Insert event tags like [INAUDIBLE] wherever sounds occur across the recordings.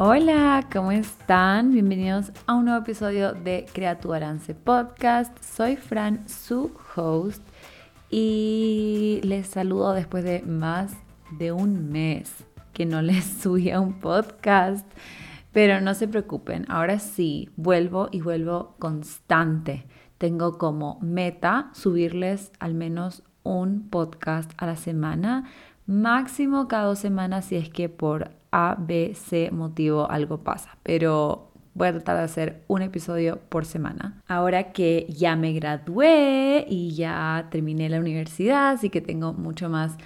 Hola, ¿cómo están? Bienvenidos a un nuevo episodio de Crea tu Podcast. Soy Fran, su host, y les saludo después de más de un mes que no [LAUGHS] les subía un podcast. Pero no se preocupen, ahora sí, vuelvo y vuelvo constante. Tengo como meta subirles al menos un podcast a la semana, máximo cada dos semanas si es que por A, B, C motivo algo pasa. Pero voy a tratar de hacer un episodio por semana. Ahora que ya me gradué y ya terminé la universidad, así que tengo mucho más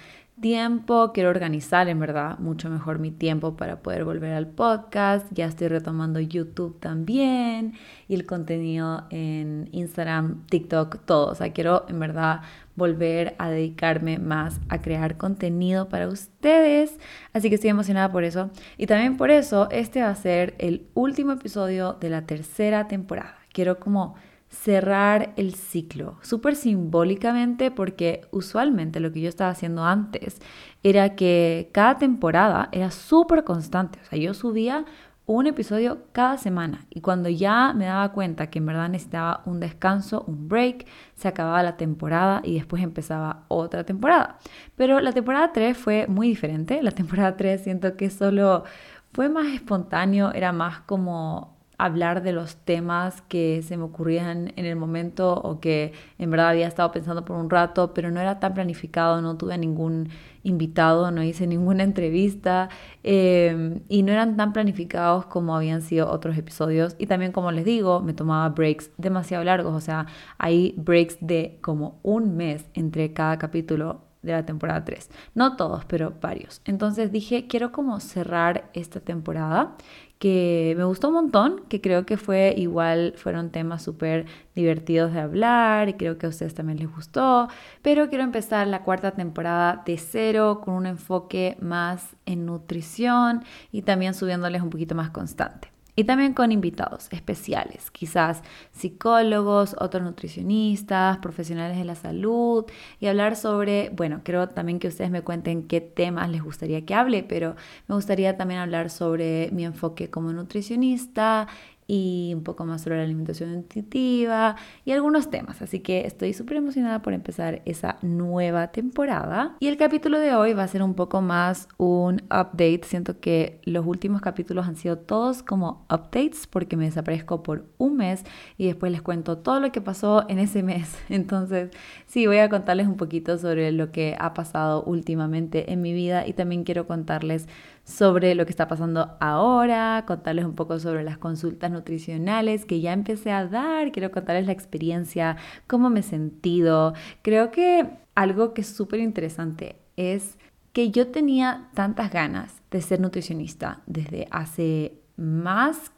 tiempo, quiero organizar en verdad mucho mejor mi tiempo para poder volver al podcast. Ya estoy retomando YouTube también y el contenido en Instagram, TikTok, todo. O sea, quiero en verdad volver a dedicarme más a crear contenido para ustedes. Así que estoy emocionada por eso. Y también por eso este va a ser el último episodio de la tercera temporada. Quiero como cerrar el ciclo, súper simbólicamente porque usualmente lo que yo estaba haciendo antes era que cada temporada era súper constante, o sea, yo subía un episodio cada semana y cuando ya me daba cuenta que en verdad necesitaba un descanso, un break, se acababa la temporada y después empezaba otra temporada. Pero la temporada 3 fue muy diferente, la temporada 3 siento que solo fue más espontáneo, era más como hablar de los temas que se me ocurrían en el momento o que en verdad había estado pensando por un rato, pero no era tan planificado, no tuve ningún invitado, no hice ninguna [LAUGHS] entrevista em, y no eran tan planificados como habían sido otros episodios. Y también, como les digo, me tomaba breaks demasiado largos, o sea, hay breaks de como un mes entre cada capítulo de la temporada 3. No todos, pero varios. Entonces dije, quiero como cerrar esta temporada que me gustó un montón, que creo que fue igual, fueron temas súper divertidos de hablar y creo que a ustedes también les gustó, pero quiero empezar la cuarta temporada de cero con un enfoque más en nutrición y también subiéndoles un poquito más constante. Y también con invitados especiales, quizás psicólogos, otros nutricionistas, profesionales de la salud y hablar sobre, bueno, creo también que ustedes me cuenten qué temas les gustaría que hable, pero me gustaría también hablar sobre mi enfoque como nutricionista y un poco más sobre la alimentación intuitiva y algunos temas. Así que estoy súper emocionada por empezar esa nueva temporada. Y el capítulo de hoy va a ser un poco más un update. Siento que los últimos capítulos han sido todos como updates porque me desaparezco por un mes y después les cuento todo lo que pasó en ese mes. [LAUGHS] Entonces, sí, voy a contarles un poquito sobre lo que ha pasado últimamente en mi vida y también quiero contarles sobre lo que está pasando ahora, contarles un poco sobre las consultas nutricionales que ya empecé a dar, quiero contarles la experiencia, cómo me he sentido. Creo que algo que es súper interesante es que yo tenía tantas ganas de ser nutricionista desde hace más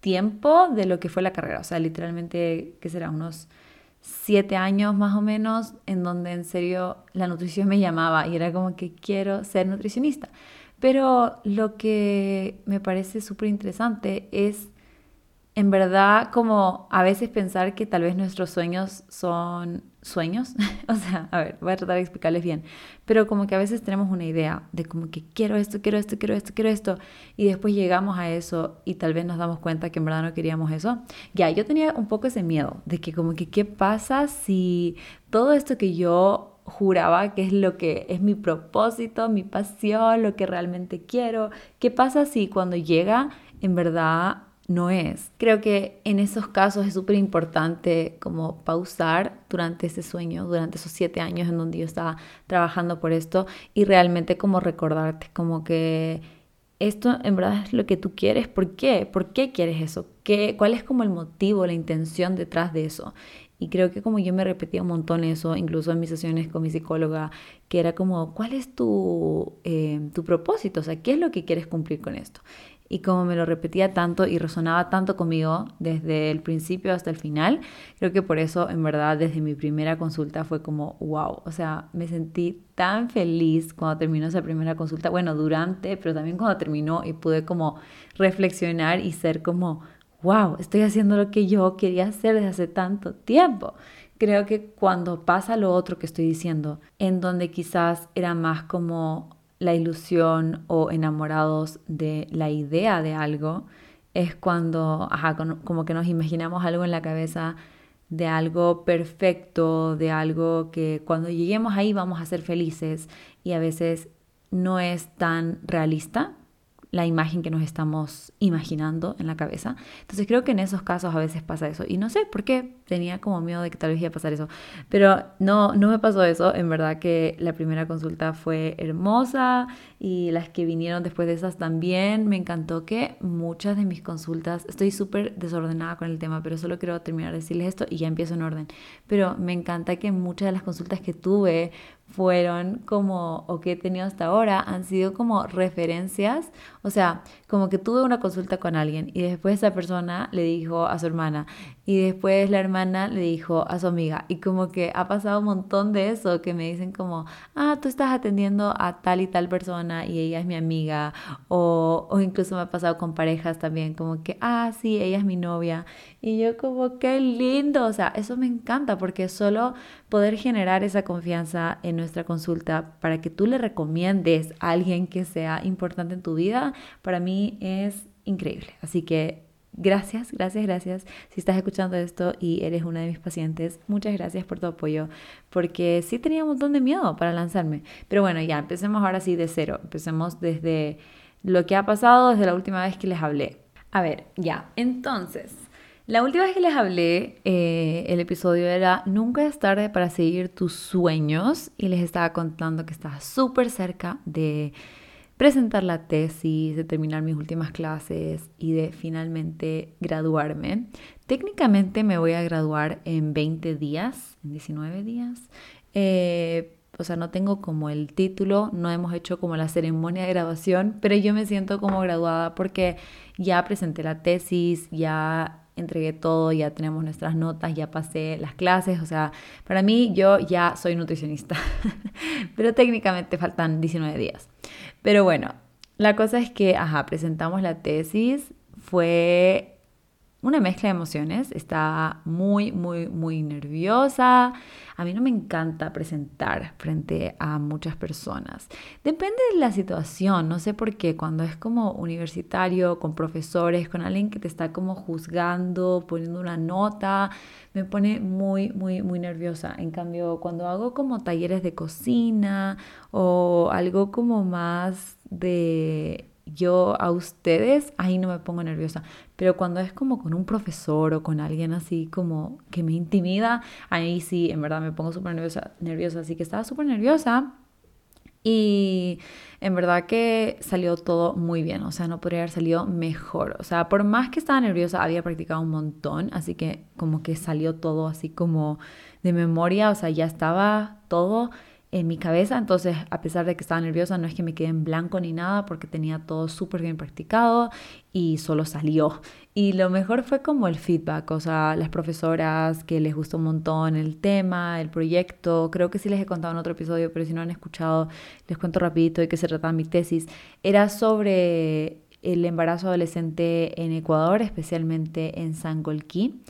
tiempo de lo que fue la carrera, o sea, literalmente, ¿qué será? Unos siete años más o menos, en donde en serio la nutrición me llamaba y era como que quiero ser nutricionista. Pero lo que me parece súper interesante es en verdad como a veces pensar que tal vez nuestros sueños son sueños, [LAUGHS] o sea, a ver, voy a tratar de explicarles bien, pero como que a veces tenemos una idea de como que quiero esto, quiero esto, quiero esto, quiero esto, y después llegamos a eso y tal vez nos damos cuenta que en verdad no queríamos eso. Ya, yo tenía un poco ese miedo de que como que qué pasa si todo esto que yo juraba que es lo que es mi propósito, mi pasión, lo que realmente quiero. ¿Qué pasa si cuando llega en verdad no es? Creo que en esos casos es súper importante como pausar durante ese sueño, durante esos siete años en donde yo estaba trabajando por esto y realmente como recordarte como que esto en verdad es lo que tú quieres. ¿Por qué? ¿Por qué quieres eso? ¿Qué, ¿Cuál es como el motivo, la intención detrás de eso? Y creo que como yo me repetía un montón eso, incluso en mis sesiones con mi psicóloga, que era como, ¿cuál es tu, eh, tu propósito? O sea, ¿qué es lo que quieres cumplir con esto? Y como me lo repetía tanto y resonaba tanto conmigo desde el principio hasta el final, creo que por eso en verdad desde mi primera consulta fue como, wow, o sea, me sentí tan feliz cuando terminó esa primera consulta, bueno, durante, pero también cuando terminó y pude como reflexionar y ser como, wow, estoy haciendo lo que yo quería hacer desde hace tanto tiempo. Creo que cuando pasa lo otro que estoy diciendo, en donde quizás era más como la ilusión o enamorados de la idea de algo, es cuando, ajá, como que nos imaginamos algo en la cabeza de algo perfecto, de algo que cuando lleguemos ahí vamos a ser felices y a veces no es tan realista la imagen que nos estamos imaginando en la cabeza. Entonces creo que en esos casos a veces pasa eso. Y no sé por qué tenía como miedo de que tal vez iba a pasar eso. Pero no, no me pasó eso. En verdad que la primera consulta fue hermosa y las que vinieron después de esas también. Me encantó que muchas de mis consultas, estoy súper desordenada con el tema, pero solo quiero terminar de decirles esto y ya empiezo en orden. Pero me encanta que muchas de las consultas que tuve fueron como, o que he tenido hasta ahora, han sido como referencias. O sea, como que tuve una consulta con alguien y después esa persona le dijo a su hermana y después la hermana le dijo a su amiga. Y como que ha pasado un montón de eso que me dicen como, ah, tú estás atendiendo a tal y tal persona y ella es mi amiga o, o incluso me ha pasado con parejas también como que, ah, sí, ella es mi novia y yo como, qué lindo, o sea, eso me encanta porque solo poder generar esa confianza en nuestra consulta para que tú le recomiendes a alguien que sea importante en tu vida, para mí es increíble. Así que Gracias, gracias, gracias. Si estás escuchando esto y eres una de mis pacientes, muchas gracias por tu apoyo, porque sí tenía un montón de miedo para lanzarme. Pero bueno, ya, empecemos ahora sí de cero. Empecemos desde lo que ha pasado desde la última vez que les hablé. A ver, ya, entonces, la última vez que les hablé, eh, el episodio era Nunca es tarde para seguir tus sueños y les estaba contando que estaba súper cerca de presentar la tesis, de terminar mis últimas clases y de finalmente graduarme. Técnicamente me voy a graduar en 20 días, en 19 días. Eh, o sea, no tengo como el título, no hemos hecho como la ceremonia de graduación, pero yo me siento como graduada porque ya presenté la tesis, ya entregué todo, ya tenemos nuestras notas, ya pasé las clases, o sea, para mí yo ya soy nutricionista, [LAUGHS] pero técnicamente faltan 19 días. Pero bueno, la cosa es que, ajá, presentamos la tesis, fue una mezcla de emociones, estaba muy, muy, muy nerviosa. A mí no me encanta presentar frente a muchas personas. Depende de la situación, no sé por qué, cuando es como universitario, con profesores, con alguien que te está como juzgando, poniendo una nota, me pone muy, muy, muy nerviosa. En cambio, cuando hago como talleres de cocina o algo como más de yo a ustedes, ahí no me pongo nerviosa. Pero cuando es como con un profesor o con alguien así como que me intimida, ahí sí, en verdad me pongo súper nerviosa, nerviosa. Así que estaba súper nerviosa. Y en verdad que salió todo muy bien, o sea, no podría haber salido mejor. O sea, por más que estaba nerviosa, había practicado un montón, así que como que salió todo así como de memoria, o sea, ya estaba todo en mi cabeza, entonces a pesar de que estaba nerviosa, no es que me quedé en blanco ni nada, porque tenía todo súper bien practicado y solo salió. Y lo mejor fue como el feedback, o sea, las profesoras que les gustó un montón el tema, el proyecto, creo que sí les he contado en otro episodio, pero si no han escuchado, les cuento rapidito de qué se trataba mi tesis. Era sobre el embarazo adolescente en Ecuador, especialmente en Sangolquí,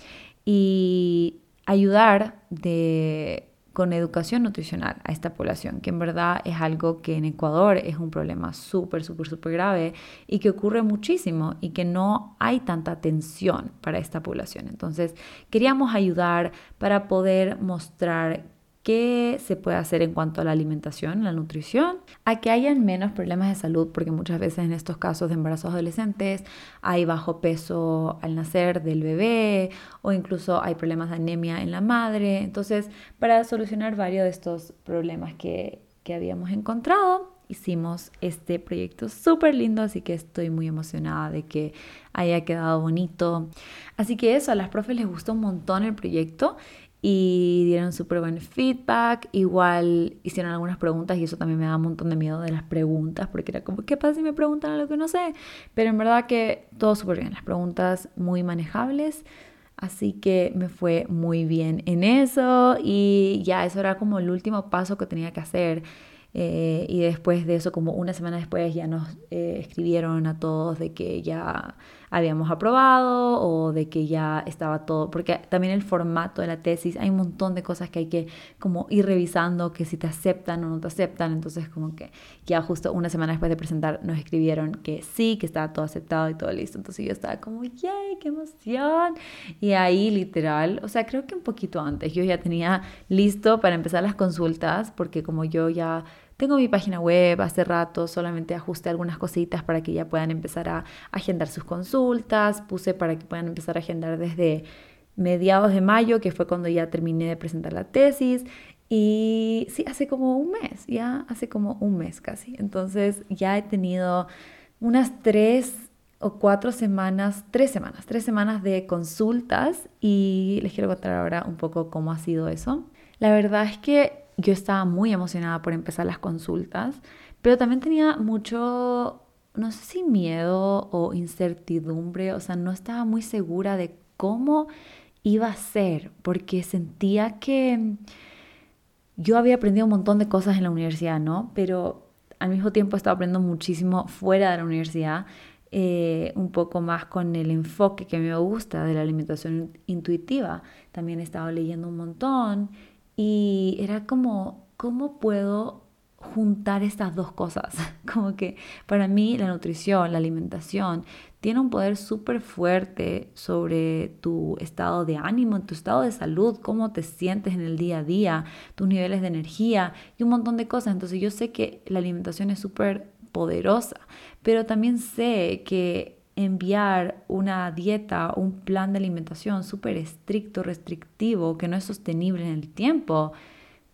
y ayudar de con educación nutricional a esta población, que en verdad es algo que en Ecuador es un problema súper, súper, súper grave y que ocurre muchísimo y que no hay tanta atención para esta población. Entonces, queríamos ayudar para poder mostrar qué se puede hacer en cuanto a la alimentación, la nutrición, a que hayan menos problemas de salud, porque muchas veces en estos casos de embarazos adolescentes hay bajo peso al nacer del bebé o incluso hay problemas de anemia en la madre. Entonces, para solucionar varios de estos problemas que, que habíamos encontrado, hicimos este proyecto súper lindo, así que estoy muy emocionada de que haya quedado bonito. Así que eso, a las profes les gustó un montón el proyecto y dieron súper buen feedback. Igual hicieron algunas preguntas y eso también me da un montón de miedo de las preguntas porque era como, ¿qué pasa si me preguntan algo que no sé? Pero en verdad que todo súper bien, las preguntas muy manejables. Así que me fue muy bien en eso y ya eso era como el último paso que tenía que hacer. Eh, y después de eso, como una semana después, ya nos eh, escribieron a todos de que ya habíamos aprobado o de que ya estaba todo, porque también el formato de la tesis, hay un montón de cosas que hay que como ir revisando, que si te aceptan o no te aceptan, entonces como que ya justo una semana después de presentar nos escribieron que sí, que estaba todo aceptado y todo listo, entonces yo estaba como, ¡yay, qué emoción! Y ahí literal, o sea, creo que un poquito antes, yo ya tenía listo para empezar las consultas, porque como yo ya tengo mi página web hace rato, solamente ajusté algunas cositas para que ya puedan empezar a agendar sus consultas, puse para que puedan empezar a agendar desde mediados de mayo, que fue cuando ya terminé de presentar la tesis. Y sí, hace como un mes, ya hace como un mes casi. Entonces ya he tenido unas tres o cuatro semanas, tres semanas, tres semanas de consultas y les quiero contar ahora un poco cómo ha sido eso. La verdad es que yo estaba muy emocionada por empezar las consultas, pero también tenía mucho, no sé si miedo o incertidumbre, o sea, no estaba muy segura de cómo iba a ser, porque sentía que yo había aprendido un montón de cosas en la universidad, ¿no? Pero al mismo tiempo estaba aprendiendo muchísimo fuera de la universidad, eh, un poco más con el enfoque que me gusta de la alimentación intuitiva. También estaba leyendo un montón y era como, ¿cómo puedo juntar estas dos cosas? [LAUGHS] Como que para mí la nutrición, la alimentación, tiene un poder súper fuerte sobre tu estado de ánimo, tu estado de salud, cómo te sientes en el día a día, tus niveles de energía y un montón de cosas. Entonces yo sé que la alimentación es súper poderosa, pero también sé que enviar una dieta, un plan de alimentación súper estricto, restrictivo, que no es sostenible en el tiempo,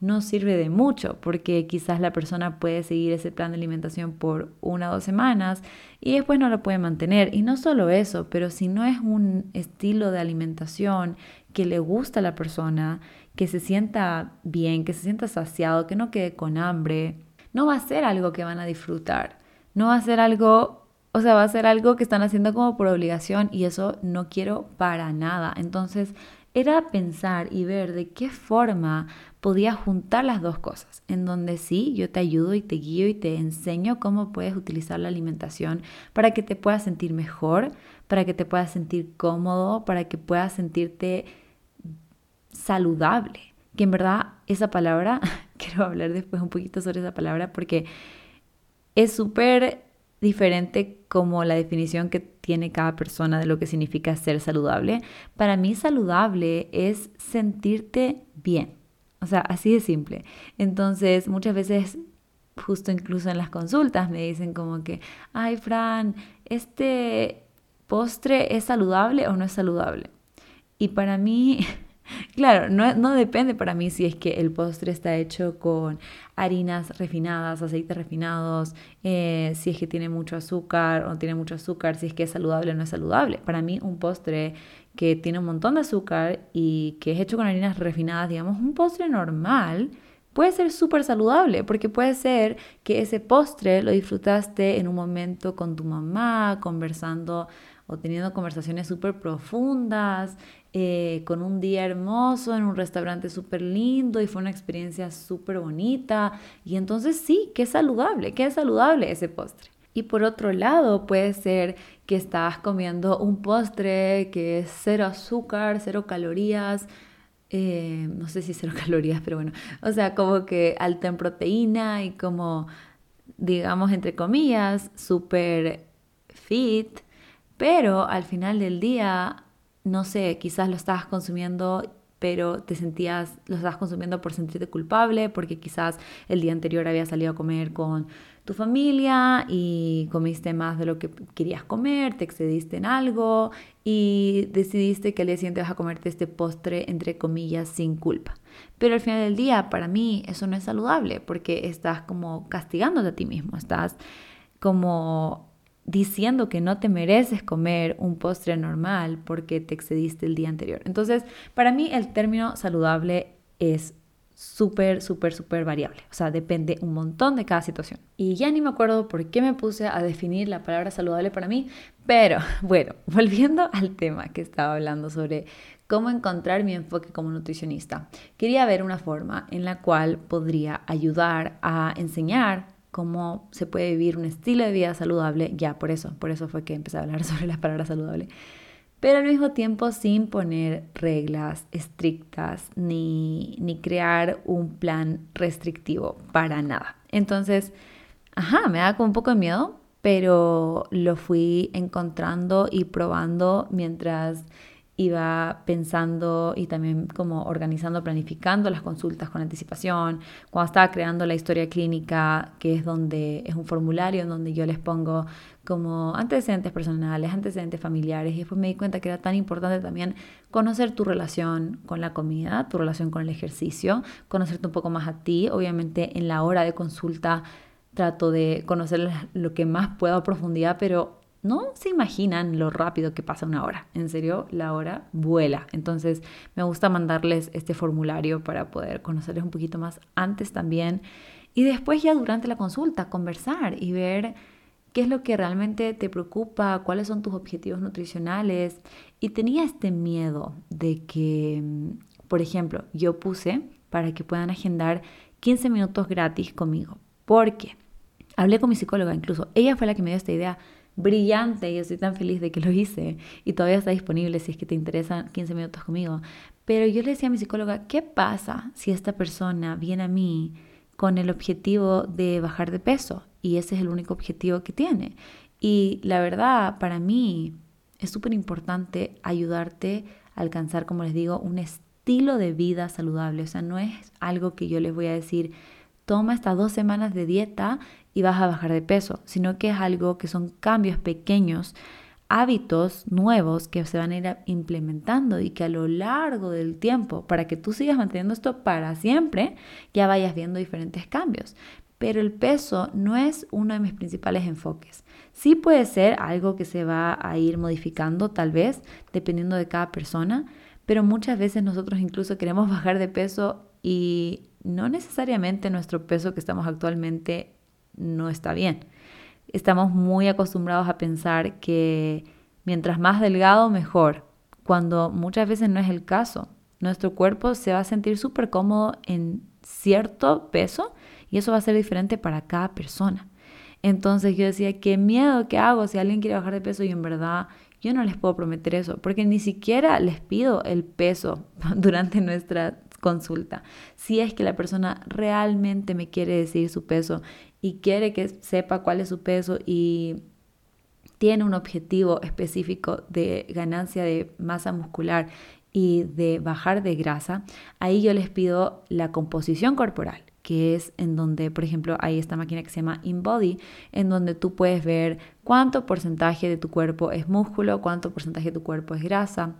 no sirve de mucho, porque quizás la persona puede seguir ese plan de alimentación por una o dos semanas y después no lo puede mantener. Y no solo eso, pero si no es un estilo de alimentación que le gusta a la persona, que se sienta bien, que se sienta saciado, que no quede con hambre, no va a ser algo que van a disfrutar. No va a ser algo o sea, va a ser algo que están haciendo como por obligación y eso no quiero para nada. Entonces, era pensar y ver de qué forma podía juntar las dos cosas, en donde sí, yo te ayudo y te guío y te enseño cómo puedes utilizar la alimentación para que te puedas sentir mejor, para que te puedas sentir cómodo, para que puedas sentirte saludable. Que en verdad esa palabra, [LAUGHS] quiero hablar después un poquito sobre esa palabra porque es súper diferente como la definición que tiene cada persona de lo que significa ser saludable. Para mí saludable es sentirte bien. O sea, así de simple. Entonces, muchas veces, justo incluso en las consultas, me dicen como que, ay, Fran, ¿este postre es saludable o no es saludable? Y para mí [LAUGHS] Claro, no, depende para mí si es que el postre está hecho con harinas refinadas, aceites refinados, eh, si es que tiene mucho azúcar o no tiene mucho azúcar, si es que es saludable o no es saludable. Para mí un postre que tiene un montón de azúcar y que es hecho con harinas refinadas, digamos, un postre normal, puede ser súper saludable, porque puede ser que ese postre lo disfrutaste en un momento con tu mamá, conversando o teniendo conversaciones súper profundas, eh, con un día hermoso en un restaurante súper lindo y fue una experiencia súper bonita. Y entonces sí, qué saludable, qué saludable ese postre. Y por otro lado, puede ser que estás comiendo un postre que es cero azúcar, cero calorías, eh, no sé si cero [LAUGHS] calorías, pero bueno, o sea, como que alta en proteína y como, digamos, entre comillas, súper fit, pero al final del día no sé, quizás lo estabas consumiendo pero te sentías, lo estabas consumiendo por sentirte culpable, porque quizás el día anterior habías salido a comer con tu familia y comiste más de lo que querías comer, te excediste en algo y decidiste que al día siguiente vas a comerte este postre, entre comillas, sin culpa. Pero al final del día, para mí, eso no es saludable, porque estás como castigándote a ti mismo, estás como diciendo que no te mereces comer un postre normal porque te excediste el día anterior. Entonces, para mí el término saludable es súper, súper, súper variable. O sea, depende un montón de cada situación. Y ya ni me acuerdo por qué me puse a definir la palabra saludable para mí, pero [LAUGHS] bueno, volviendo al tema que estaba hablando sobre cómo encontrar mi enfoque como nutricionista. Quería ver una forma en la cual podría ayudar a enseñar cómo se puede vivir un estilo de vida saludable, ya por eso, por eso fue que empecé a hablar [LAUGHS] sobre las palabras saludable, pero al mismo tiempo sin poner reglas estrictas ni, ni crear un plan restrictivo para nada. Entonces, ajá, me da como un poco de miedo, pero lo fui encontrando y probando mientras iba pensando y también como organizando, planificando las consultas con anticipación. Cuando estaba creando la historia clínica, que es donde es un formulario en donde yo les pongo como antecedentes personales, antecedentes familiares, y después me di cuenta que era tan importante también conocer tu relación con la comida, tu relación con el ejercicio, conocerte un poco más a ti, obviamente en la hora de consulta trato de conocer lo que más puedo a profundidad, pero no se imaginan lo rápido que pasa una hora. En serio, la hora vuela. Entonces, me gusta mandarles este formulario para poder conocerles un poquito más antes también. Y después ya durante la consulta, conversar y ver qué es lo que realmente te preocupa, cuáles son tus objetivos nutricionales. Y tenía este miedo de que, por ejemplo, yo puse para que puedan agendar 15 minutos gratis conmigo. Porque hablé con mi psicóloga incluso. Ella fue la que me dio esta idea brillante y estoy tan feliz de que lo hice y todavía está disponible si es que te interesan 15 minutos conmigo. Pero yo le decía a mi psicóloga, ¿qué pasa si esta persona viene a mí con el objetivo de bajar de peso? Y ese es el único objetivo que tiene. Y la verdad, para mí es súper importante ayudarte a alcanzar, como les digo, un estilo de vida saludable. O sea, no es algo que yo les voy a decir, toma estas dos semanas de dieta y vas a bajar de peso, sino que es algo que son cambios pequeños, hábitos nuevos que se van a ir implementando y que a lo largo del tiempo, para que tú sigas manteniendo esto para siempre, ya vayas viendo diferentes cambios. Pero el peso no es uno de mis principales enfoques. Sí puede ser algo que se va a ir modificando tal vez, dependiendo de cada persona, pero muchas veces nosotros incluso queremos [LAUGHS] bajar de peso y no necesariamente nuestro peso que estamos actualmente no está bien. Estamos muy acostumbrados a pensar que mientras más delgado, mejor, cuando muchas veces no es el caso. Nuestro cuerpo se va a sentir súper cómodo en cierto peso y eso va a ser diferente para cada persona. Entonces yo decía, qué miedo, ¿qué hago si alguien quiere bajar de peso? Y en verdad yo no les puedo prometer eso, porque ni siquiera les pido el peso [LAUGHS] durante nuestra consulta. Si es que la persona realmente me quiere decir su peso y quiere que sepa cuál es su peso y tiene un objetivo específico de ganancia de masa muscular y de bajar de grasa, ahí yo les pido la composición corporal, que es en donde, por ejemplo, hay esta máquina que se llama InBody, en donde tú puedes ver cuánto porcentaje de tu cuerpo es músculo, cuánto porcentaje de tu cuerpo es grasa.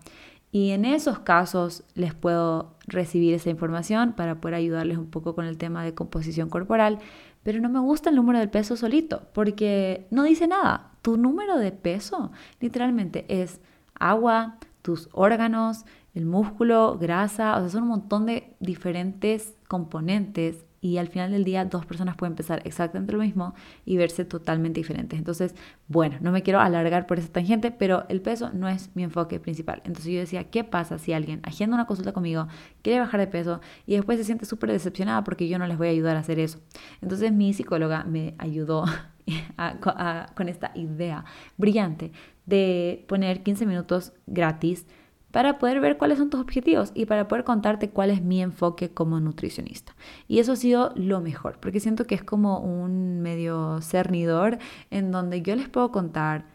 Y en esos casos les puedo recibir esa información para poder ayudarles un poco con el tema de composición corporal, pero no me gusta el número del peso solito, porque no dice nada. Tu número de peso literalmente es agua, tus órganos, el músculo, grasa, o sea, son un montón de diferentes componentes y al final del día dos personas pueden pensar exactamente lo mismo y verse totalmente diferentes. Entonces, bueno, no me quiero alargar por esa tangente, pero el peso no es mi enfoque principal. Entonces yo decía, ¿qué pasa si alguien agenda una consulta conmigo, quiere bajar de peso y después se siente súper decepcionada porque yo no les voy a ayudar a hacer eso? Entonces mi psicóloga me ayudó [LAUGHS] con esta idea brillante de poner 15 minutos gratis para poder ver cuáles son tus objetivos y para poder contarte cuál es mi enfoque como nutricionista. Y eso ha sido lo mejor, porque siento que es como un medio cernidor en donde yo les puedo contar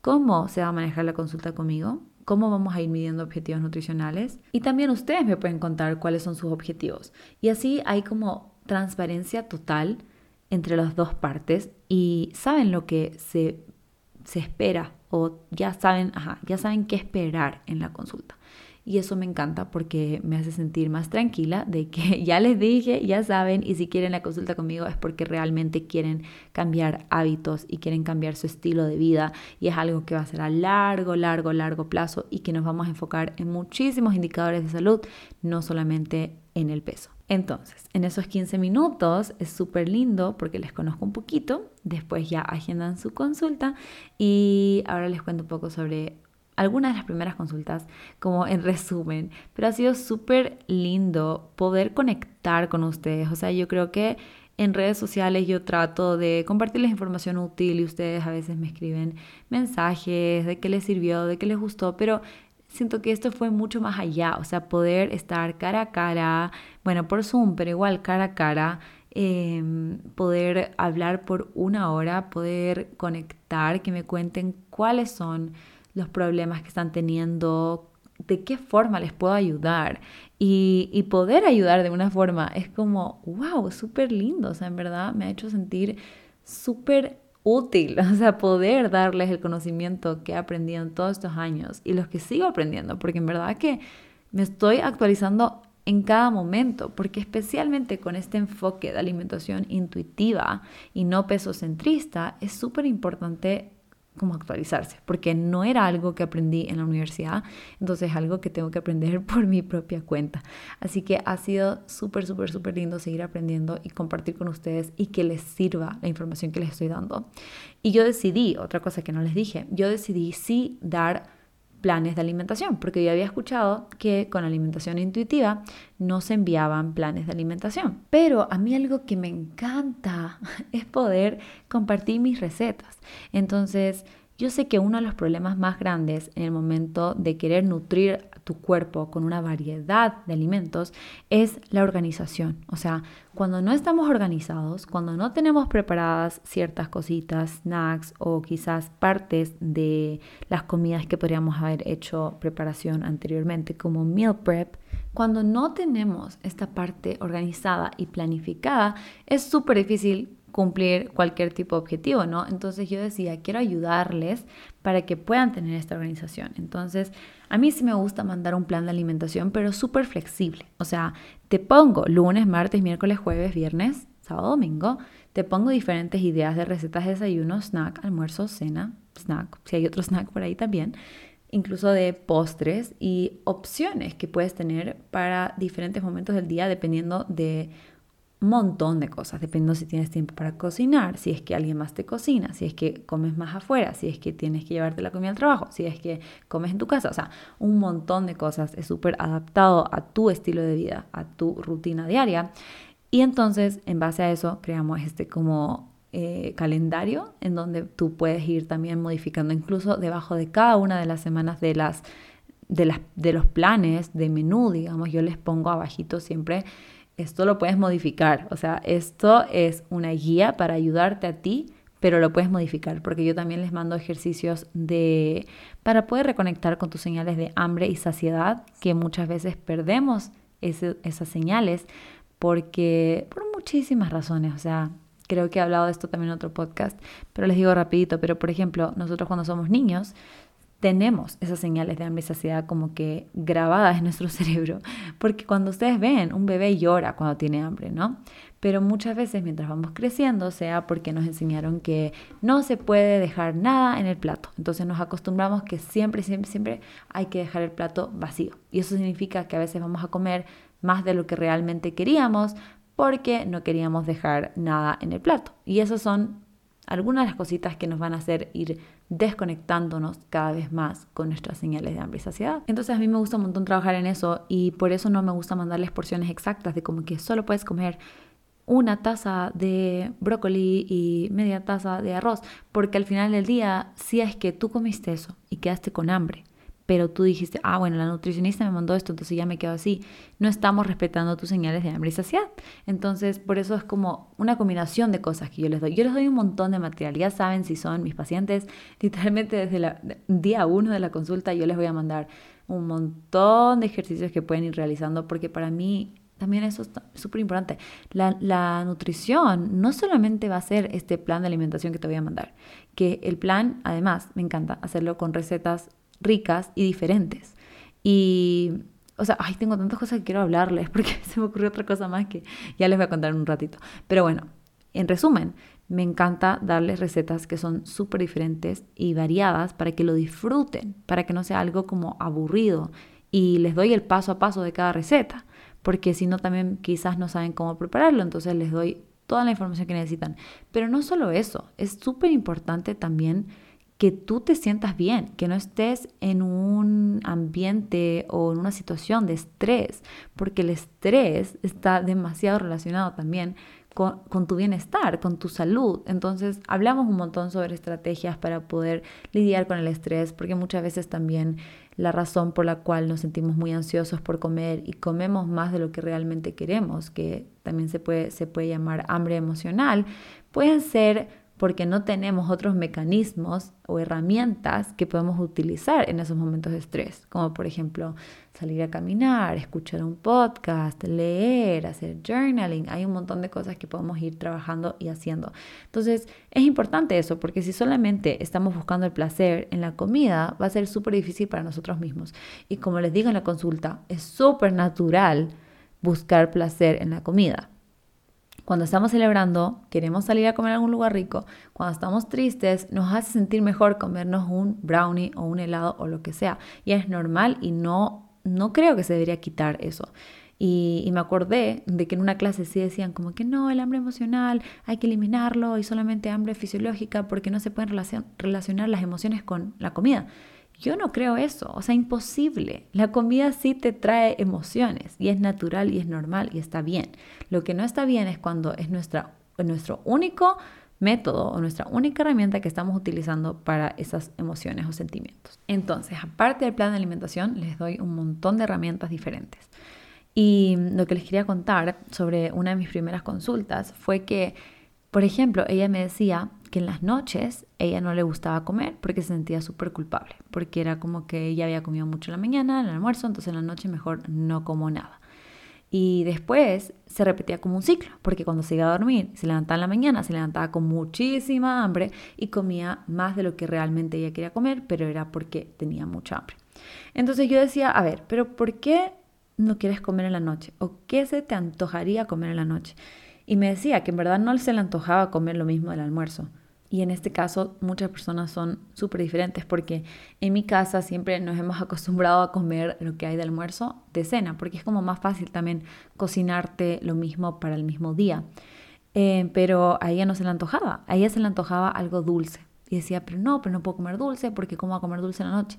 cómo se va a manejar la consulta conmigo, cómo vamos a ir midiendo objetivos nutricionales y también ustedes me pueden contar cuáles son sus objetivos. Y así hay como transparencia total entre las dos partes y saben lo que se, se espera o ya saben, ya saben qué esperar en la consulta. Y eso me encanta porque me hace sentir más tranquila de que [LAUGHS] ya les dije, ya saben, y si quieren la consulta conmigo es porque realmente quieren cambiar hábitos y quieren cambiar su estilo de vida. Y es algo que va a ser a largo, largo, largo plazo y que nos vamos a enfocar en muchísimos indicadores de salud, no solamente en el peso. Entonces, en esos 15 minutos es súper lindo porque les conozco un poquito, después ya agendan su consulta y ahora les cuento un poco sobre algunas de las primeras consultas, como en resumen, pero ha sido súper lindo poder conectar con ustedes, o sea, yo creo que en redes sociales yo trato de compartirles información útil y ustedes a veces me escriben mensajes de qué les sirvió, de qué les gustó, pero siento que esto fue mucho más allá, o sea, poder estar cara a cara, bueno, por Zoom, pero igual cara a cara, em, poder hablar por una hora, poder conectar, que me cuenten cuáles son los problemas que están teniendo, de qué forma les puedo ayudar. Y, poder ayudar de una forma es como, wow, súper lindo, o sea, en verdad me ha hecho sentir súper útil, [LAUGHS] o sea, poder darles el conocimiento que he aprendido en todos estos años y los que sigo aprendiendo, porque en verdad que me estoy actualizando en cada momento, porque especialmente con este enfoque de alimentación intuitiva y no peso centrista, es súper importante como actualizarse, porque no era algo que aprendí en la universidad, entonces es algo que tengo que aprender [LAUGHS] por mi propia cuenta. Así que ha sido súper, súper, súper lindo seguir aprendiendo y compartir con ustedes y que les sirva la información que les estoy dando. Y yo decidí, otra cosa que no les dije, yo decidí sí dar planes de alimentación, porque yo había escuchado que con alimentación intuitiva no se enviaban planes de alimentación. Pero a mí algo que me encanta [LAUGHS] es poder compartir mis recetas. Entonces, yo sé que uno de los problemas más grandes en el momento de querer nutrir tu cuerpo con una variedad de alimentos es la organización. O sea, cuando no estamos organizados, cuando no tenemos preparadas ciertas cositas, snacks o quizás partes de las comidas que podríamos haber hecho preparación anteriormente, como meal prep, cuando no tenemos esta parte organizada y planificada, es súper difícil cumplir cualquier tipo de objetivo, ¿no? Entonces yo decía, quiero ayudarles para que puedan tener esta organización. Entonces, a mí sí me gusta mandar un plan de alimentación, pero súper flexible. O sea, te pongo lunes, martes, miércoles, jueves, viernes, sábado, domingo, te pongo diferentes ideas de recetas de desayuno, snack, almuerzo, cena, snack, si hay otro [LAUGHS] snack por ahí también, incluso de postres y opciones que puedes tener para diferentes momentos del día dependiendo de montón de cosas, dependiendo si tienes tiempo para cocinar, si es que alguien más te cocina, si es que comes más afuera, si es que tienes que llevarte la comida al trabajo, si es que comes en tu casa, o sea, un montón de cosas es súper adaptado a tu estilo de vida, a tu rutina diaria. Y entonces, en base a eso, creamos este como eh, calendario en donde tú puedes ir también modificando incluso debajo de cada una de las semanas de las de, las, de los planes de menú, digamos, yo les pongo abajito siempre esto lo puedes modificar. O sea, esto es una guía para ayudarte a ti, pero lo puedes modificar porque yo también les mando ejercicios de para poder reconectar con tus señales de hambre y saciedad, que muchas veces perdemos esas señales porque por muchísimas razones, o sea, creo que he hablado de esto también en otro podcast, pero les digo rapidito, pero por ejemplo, nosotros cuando somos niños tenemos esas señales de hambre y saciedad como que grabadas en nuestro [LAUGHS] cerebro, porque cuando ustedes ven, un bebé llora cuando tiene hambre, ¿no? Pero muchas veces mientras vamos creciendo, sea porque nos enseñaron que no se puede dejar nada en el plato, entonces nos acostumbramos que siempre, siempre, siempre hay que dejar el plato vacío. Y eso significa que a veces vamos a comer más de lo que realmente queríamos porque no queríamos dejar nada en el plato. Y esos son algunas de las cositas que nos van a hacer ir desconectándonos cada vez más con nuestras señales de hambre y saciedad. Entonces a mí me gusta un montón trabajar en eso y por eso no me gusta mandarles porciones exactas de como que solo puedes comer una taza de brócoli y media taza de arroz, porque al final del día, si es que tú comiste eso y quedaste con hambre, pero tú dijiste, ah, bueno, la nutricionista me mandó esto, entonces ya me quedo así. No estamos respetando tus señales de hambre y saciedad. Entonces, por eso es como una combinación de cosas que yo les doy. Yo les doy un montón de material. Ya saben si son mis pacientes, [LAUGHS] literalmente desde el día uno de la consulta yo les voy a mandar un montón de ejercicios que pueden ir realizando, porque para mí también eso es súper importante. La, la, nutrición no solamente va a ser este plan de alimentación que te voy a mandar, que el plan, además, me encanta hacerlo con recetas ricas y diferentes. Y, o sea, ay, tengo tantas cosas que quiero hablarles [LAUGHS] porque se me ocurrió otra cosa más que ya les voy a contar en un ratito. Pero bueno, en resumen, me encanta darles recetas que son súper diferentes y variadas para que lo disfruten, para que no sea algo como aburrido. Y les doy el paso a paso de cada receta, porque si no también quizás no saben cómo prepararlo, entonces les doy toda la información que necesitan. Pero no solo eso, es súper importante también que tú te sientas bien, que no estés en un ambiente o en una situación de estrés, porque el estrés está demasiado relacionado también con, tu bienestar, con tu salud. Entonces, hablamos un montón sobre estrategias para poder lidiar con el estrés, porque muchas veces también la razón por la cual nos sentimos muy ansiosos por comer y comemos más de lo que realmente queremos, que también se puede, se puede llamar hambre emocional, pueden ser porque no tenemos otros mecanismos o herramientas que podemos utilizar en esos momentos de estrés, como por ejemplo salir a caminar, escuchar un podcast, leer, hacer journaling. Hay un montón de cosas que podemos ir trabajando y haciendo. Entonces, es importante eso, porque si solamente estamos buscando el placer en la comida, va a ser súper difícil para nosotros mismos. Y como les digo en la consulta, es súper natural buscar placer en la comida. Cuando estamos celebrando, queremos salir a comer a algún lugar rico. Cuando estamos tristes, nos hace sentir mejor comernos un brownie o un helado o lo que sea. Y es normal y no, no creo que se debería quitar eso. Y, me acordé de que en una clase sí decían como que no, el hambre emocional hay que eliminarlo y solamente hambre fisiológica porque no se pueden relacionar las emociones con la comida. Yo no creo eso, o sea, imposible. La comida sí te trae emociones y es natural y es normal y está bien. Lo que no está bien es cuando es nuestra, nuestro único método o nuestra única herramienta que estamos utilizando para esas emociones o sentimientos. Entonces, aparte del plan de alimentación, les doy un montón de herramientas diferentes. Y lo que les quería contar sobre una de mis primeras consultas fue que, por ejemplo, ella me decía que en las noches ella no le gustaba comer porque se sentía súper culpable, porque era como que ella había comido mucho en la mañana, en el almuerzo, entonces en la noche mejor no como nada. Y después se repetía como un ciclo, porque cuando se iba a dormir, se levantaba en la mañana, se levantaba con muchísima hambre y comía más de lo que realmente ella quería comer, pero era porque tenía mucha hambre. Entonces yo decía, a ver, pero ¿por qué no quieres comer en la noche? ¿O qué se te antojaría comer en la noche? Y me decía que en verdad no se le antojaba comer lo mismo del almuerzo, y en este caso muchas personas son súper diferentes porque en mi casa siempre nos hemos acostumbrado a comer lo que hay de almuerzo de cena, porque es como más fácil también cocinarte lo mismo para el mismo día. Eh, pero a ella no se le antojaba, a ella se le antojaba algo dulce. Y decía, pero no, pero no puedo comer dulce porque ¿cómo voy a comer dulce en la noche?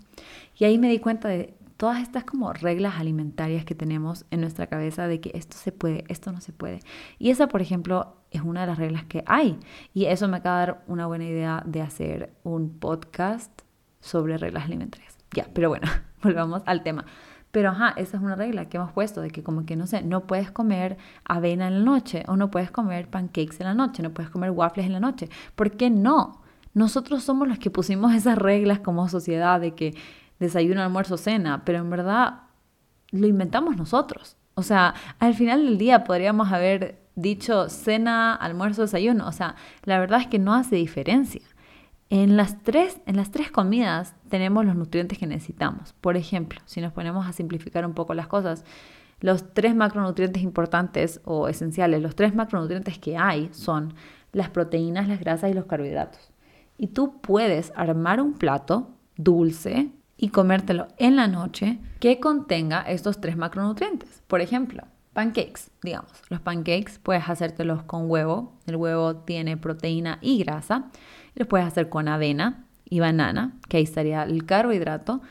Y ahí me di cuenta de todas estas como reglas alimentarias que tenemos en nuestra cabeza de que esto se puede, esto no se puede. Y esa, por ejemplo, es una de las reglas que hay. Y eso me acaba de dar una buena idea de hacer un podcast sobre reglas alimentarias. Ya, pero bueno, [LAUGHS] volvamos al tema. Pero ajá, esa es una regla que hemos puesto de que como que no sé, no puedes comer avena en la noche o no puedes comer pancakes en la noche, no puedes comer waffles en la noche. ¿Por qué no? Nosotros somos los que pusimos esas reglas como sociedad de que desayuno, almuerzo, cena, pero en verdad lo inventamos nosotros. O sea, al final del día podríamos haber dicho cena, almuerzo, desayuno. O sea, la verdad es que no hace diferencia. En las, tres, en las tres comidas tenemos los nutrientes que necesitamos. Por ejemplo, si nos ponemos a simplificar un poco las cosas, los tres macronutrientes importantes o esenciales, los tres macronutrientes que hay son las proteínas, las grasas y los carbohidratos. Y tú puedes armar un plato dulce, y comértelo en la noche que contenga estos tres macronutrientes. Por ejemplo, pancakes, digamos. Los pancakes puedes hacértelos con huevo. El huevo tiene proteína y grasa. Los puedes hacer con avena y banana, que ahí estaría el carbohidrato.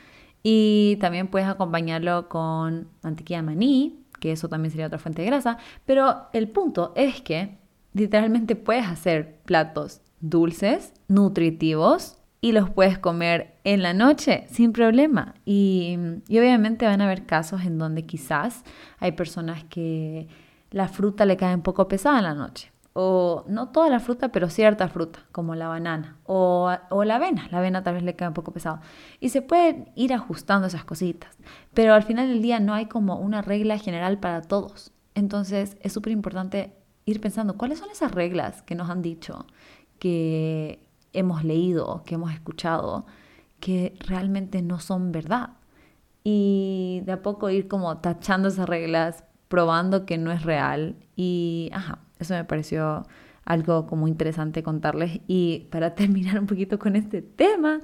Y también puedes acompañarlo con mantequilla maní, que eso también sería otra fuente de grasa. Pero el punto es que literalmente puedes hacer platos dulces, nutritivos y los puedes comer en la noche sin problema. Y, obviamente van a haber casos en donde quizás hay personas que la fruta le cae un poco pesada en la noche. O no toda la fruta, pero cierta fruta, como la banana o, o la avena. La avena tal vez le cae un poco pesado. Y se pueden ir ajustando esas cositas. Pero al final del día no hay como una regla general para todos. Entonces es súper importante ir pensando cuáles son esas reglas que nos han dicho que, hemos leído, que hemos escuchado, que realmente no son verdad. Y de a poco ir como tachando esas reglas, probando que no es real. Y, ajá, eso me pareció algo como interesante contarles. Y para [LAUGHS] terminar un poquito con este tema,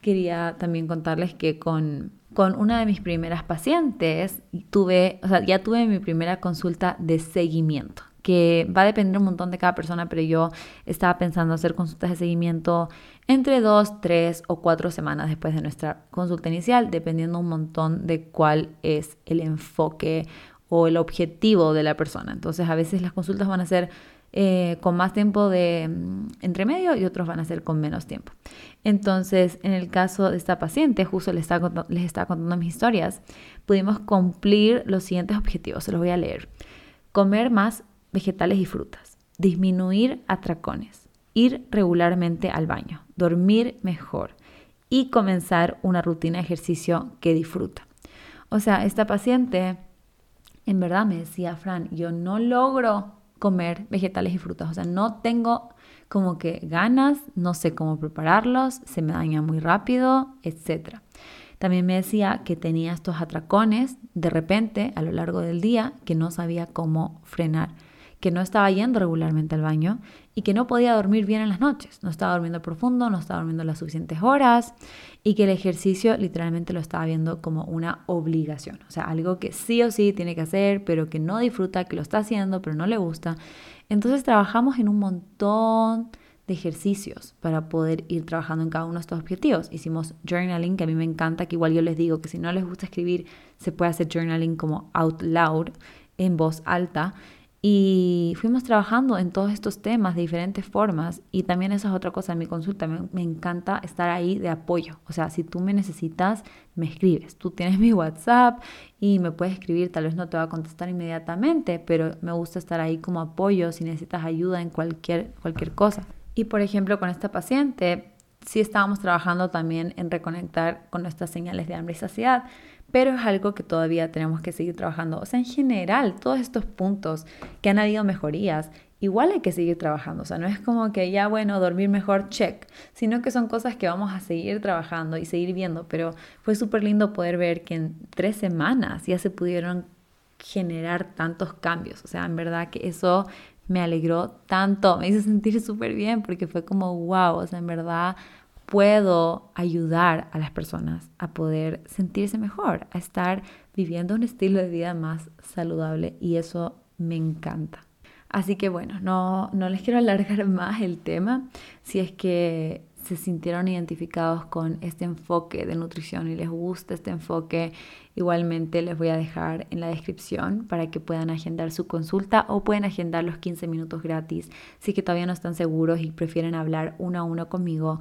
quería también contarles que con, con una de mis primeras pacientes tuve, o sea, ya tuve mi primera consulta de seguimiento que va a depender un montón de cada persona, pero yo estaba pensando hacer consultas de seguimiento entre dos, tres o cuatro semanas después de nuestra consulta inicial, dependiendo un montón de cuál es el enfoque o el objetivo de la persona. Entonces, a veces las consultas van a ser eh, con más tiempo de mm, entre medio y otros van a ser con menos tiempo. Entonces, en el caso de esta paciente, justo les estaba, les estaba contando mis historias, pudimos cumplir los siguientes objetivos, se los voy a leer. Comer más vegetales y frutas, disminuir atracones, ir regularmente al baño, dormir mejor y comenzar una rutina de ejercicio que disfruta. O sea, esta paciente en verdad me decía, Fran, yo no logro comer vegetales y frutas. O sea, no tengo como que ganas, no sé cómo prepararlos, se me daña muy rápido, etc. También me decía que tenía estos atracones de repente a lo largo del día que no sabía cómo frenar que no estaba yendo regularmente al baño y que no podía dormir bien en las noches. No estaba durmiendo profundo, no estaba durmiendo las suficientes horas y que el ejercicio literalmente lo estaba viendo como una obligación. O sea, algo que sí o sí tiene que hacer, pero que no disfruta, que lo está haciendo, pero no le gusta. Entonces trabajamos en un montón de ejercicios para poder ir trabajando en cada uno de estos objetivos. Hicimos journaling, que a mí me encanta, que igual yo les digo que si no les gusta escribir, se puede hacer journaling como out loud, en voz alta. Y fuimos trabajando en todos estos temas de diferentes formas y también esa es otra cosa en mi consulta, me, encanta estar ahí de apoyo. O sea, si tú me necesitas, me escribes. Tú tienes [LAUGHS] mi WhatsApp y me puedes escribir, tal vez no te va a contestar inmediatamente, pero me gusta estar ahí como apoyo si necesitas ayuda en cualquier, cualquier cosa. Y por ejemplo, con esta paciente, sí estábamos trabajando también en reconectar con nuestras señales de hambre y saciedad pero es algo que todavía tenemos que seguir trabajando. O sea, en general, todos estos puntos que han habido mejorías, igual hay que seguir trabajando. O sea, no es como que ya, bueno, dormir mejor, check, sino que son cosas que vamos a seguir trabajando y seguir viendo. Pero fue súper lindo poder ver que en tres semanas ya se pudieron generar tantos cambios. O sea, en verdad que eso me alegró tanto, me hizo sentir súper bien porque fue como, wow, o sea, en verdad puedo ayudar a las personas a poder sentirse mejor, a estar viviendo un estilo de vida más saludable y eso me encanta. Así que bueno, no, no les quiero alargar [LAUGHS] más el tema. Si es que se sintieron identificados con este enfoque de nutrición y les gusta este enfoque, igualmente les voy a dejar en la descripción para que puedan agendar su consulta o pueden agendar los 15 minutos gratis. Si que todavía no están seguros y prefieren hablar uno a uno conmigo,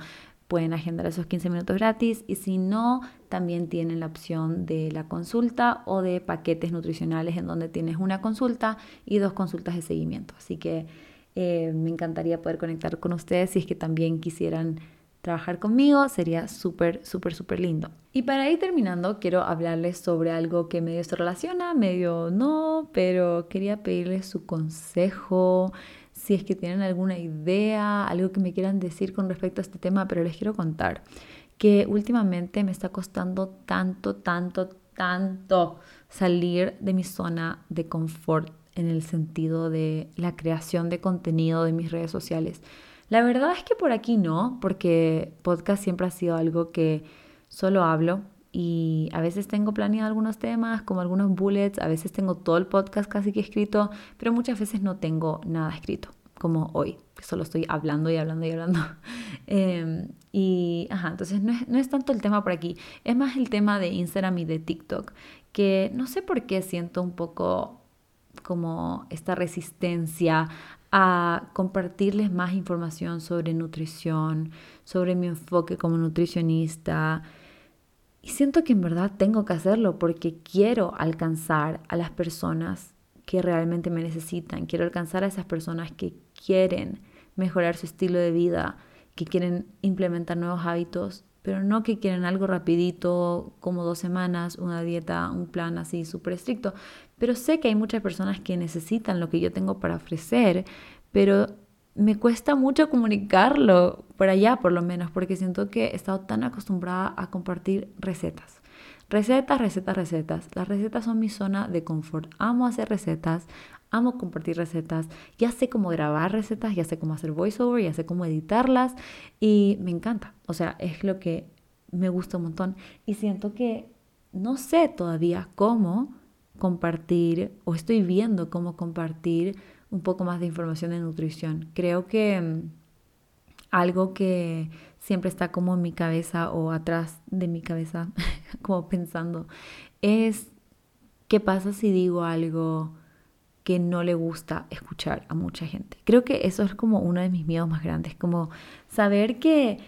pueden agendar esos 15 minutos gratis y si no, también tienen la opción de la consulta o de paquetes nutricionales en donde tienes una consulta y dos consultas de seguimiento. Así que eh, me encantaría poder conectar con ustedes si es que también quisieran trabajar conmigo, sería súper, súper, súper lindo. Y para ir terminando, quiero hablarles sobre algo que medio se relaciona, medio no, pero quería pedirles su consejo si es que tienen alguna idea, algo que me quieran decir con respecto a este tema, pero les quiero contar que últimamente me está costando tanto, tanto, tanto salir de mi zona de confort en el sentido de la creación de contenido de mis redes sociales. La verdad es que por aquí no, porque podcast siempre ha sido algo que solo hablo y a veces tengo planeado algunos temas, como algunos bullets, a veces tengo todo el podcast casi que escrito, pero muchas veces no tengo nada escrito, como hoy, solo estoy hablando y hablando y hablando. [LAUGHS] Em, y, ajá, entonces no es, no es tanto el tema por aquí, es más el tema de Instagram y de TikTok, que no sé por qué siento un poco como esta resistencia a compartirles más información sobre nutrición, sobre mi enfoque como nutricionista, y siento que en verdad tengo que hacerlo porque quiero alcanzar a las personas que realmente me necesitan. Quiero alcanzar a esas personas que quieren mejorar su estilo de vida, que quieren implementar nuevos hábitos, pero no que quieren algo rapidito, como dos semanas, una dieta, un plan así súper estricto. Pero sé que hay muchas personas que necesitan lo que yo tengo para ofrecer, pero me cuesta mucho comunicarlo por allá por lo menos, porque siento que he estado tan acostumbrada a compartir recetas. Recetas, recetas, recetas. Las recetas son mi zona de confort. Amo hacer recetas, amo compartir recetas. Ya sé cómo grabar recetas, ya sé cómo hacer voiceover, ya sé cómo editarlas y me encanta. O sea, es lo que me gusta un montón. Y siento que no sé todavía cómo compartir o estoy viendo cómo compartir un poco más de información de nutrición. Creo que mm, algo que siempre está como en mi cabeza o atrás de mi cabeza, [LAUGHS] como pensando, es qué pasa si digo algo que que no le gusta escuchar a mucha gente. Creo que eso es como uno de mis miedos más grandes, como saber que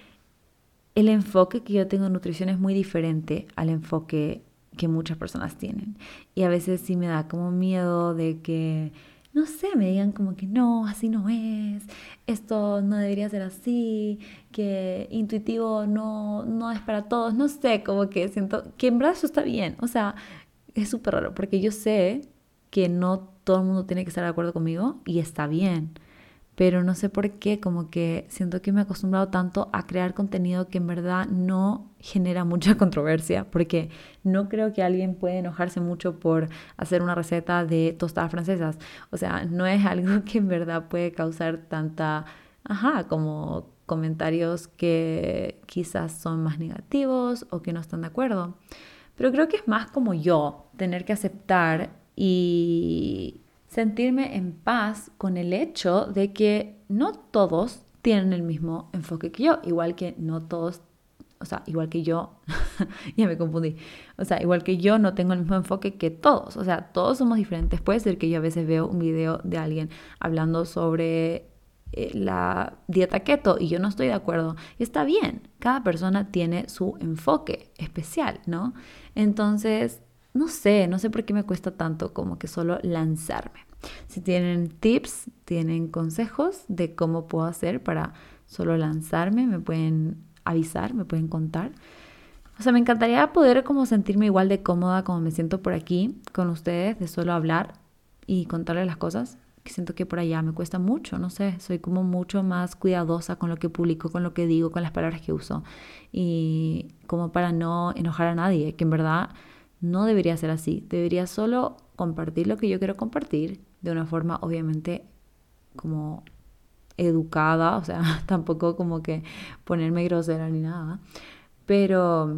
el enfoque que yo tengo en nutrición es muy diferente al enfoque que muchas personas tienen. Y a veces sí me da como miedo de que, no sé, me digan como que no, así no es, esto no debería ser así, que intuitivo no, no es para todos, no sé, como que siento que en verdad eso está bien. O sea, es súper raro porque yo sé que no todo el mundo tiene que estar de acuerdo conmigo y está bien pero no sé por qué, como que siento que me he acostumbrado tanto a crear contenido que en verdad no genera [LAUGHS] mucha controversia, porque no creo que alguien pueda enojarse mucho por hacer una receta de tostadas francesas. O sea, no es algo [LAUGHS] que en verdad puede causar tanta, ajá, como comentarios que quizás son más negativos o que no están de acuerdo. Pero creo que es más como yo, tener que aceptar y, sentirme en paz con el hecho de que no todos tienen el mismo enfoque que yo, igual que no todos, o sea, igual que yo, [LAUGHS] ya me confundí, o sea, igual que yo no tengo el mismo enfoque que todos, o sea, todos somos diferentes. Puede ser que yo a veces veo un video de alguien hablando sobre eh, la dieta keto y yo no estoy de acuerdo. Está bien, cada persona tiene su enfoque especial, ¿no? Entonces, no sé, no sé por qué me cuesta tanto como que solo lanzarme. Si tienen tips, tienen consejos de cómo puedo hacer para solo lanzarme, me pueden avisar, me pueden contar. O sea, me encantaría poder como sentirme igual de cómoda como me siento por aquí con ustedes, de solo hablar y contarles las cosas. Que siento que por allá me cuesta mucho, no sé, soy como mucho más cuidadosa con lo que publico, con lo que digo, con las palabras que uso. Y como para no enojar a nadie, que en verdad no debería ser así. Debería solo compartir lo que yo quiero compartir de una forma obviamente como educada, o sea, [LAUGHS] tampoco como que ponerme grosera ni nada. Pero,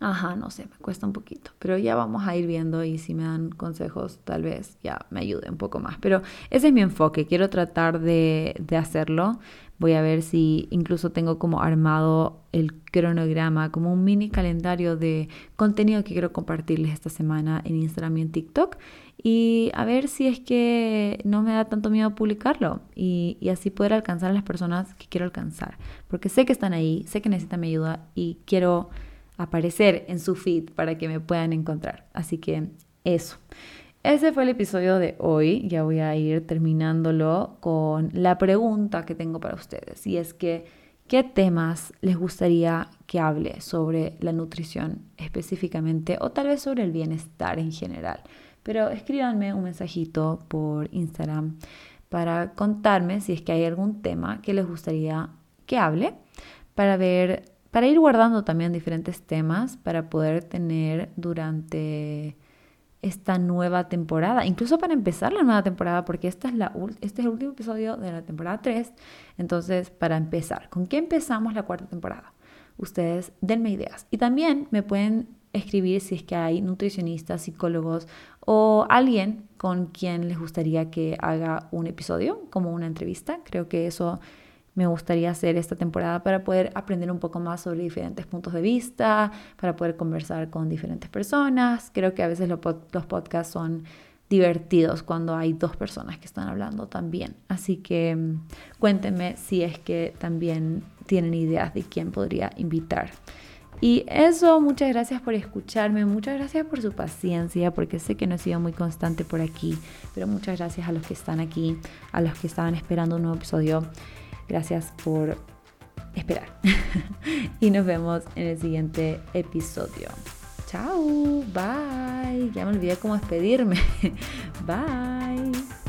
ajá, no sé, me cuesta un poquito. Pero ya vamos a ir viendo y si me dan consejos, tal vez ya me ayude un poco más. Pero ese es mi enfoque, quiero tratar de, de hacerlo Voy a ver si incluso tengo como armado el cronograma, como un mini calendario de contenido que quiero compartirles esta semana en Instagram y en TikTok. Y a ver si es que no me da tanto miedo publicarlo y, y así poder alcanzar a las personas que quiero alcanzar. Porque sé que están ahí, sé que necesitan mi ayuda y quiero aparecer en su feed para que me puedan encontrar. Así que eso. Ese fue el episodio de hoy. Ya voy a ir terminándolo con la pregunta que tengo para ustedes. Y es que, ¿qué temas les gustaría que hable sobre la nutrición específicamente o tal vez sobre el bienestar en general? Pero escríbanme un mensajito por Instagram para contarme si es que hay algún tema que les gustaría que hable para ver para ir guardando también diferentes temas para poder tener durante esta nueva temporada, incluso para empezar la nueva temporada, porque esta es la, este es el último episodio de la temporada 3. Entonces, para empezar, ¿con qué empezamos la cuarta temporada? Ustedes denme ideas. Y también me pueden escribir si es que hay nutricionistas, psicólogos o alguien con quien les gustaría que haga un episodio, como una entrevista. Creo que eso me gustaría hacer esta temporada para poder aprender un poco más sobre diferentes puntos de vista, para poder conversar con diferentes personas. Creo que a veces los, podcasts son divertidos cuando hay dos personas que están hablando también. Así que mm, cuéntenme si es que también tienen ideas de quién podría invitar. Y eso, muchas gracias por escucharme, muchas gracias por su paciencia, porque sé que no he sido muy constante por aquí, pero muchas gracias a los que están aquí, a los que estaban esperando un nuevo episodio. Gracias por esperar. [LAUGHS] y nos vemos en el siguiente episodio. Chao, bye. Ya me olvidé cómo despedirme. [LAUGHS] bye.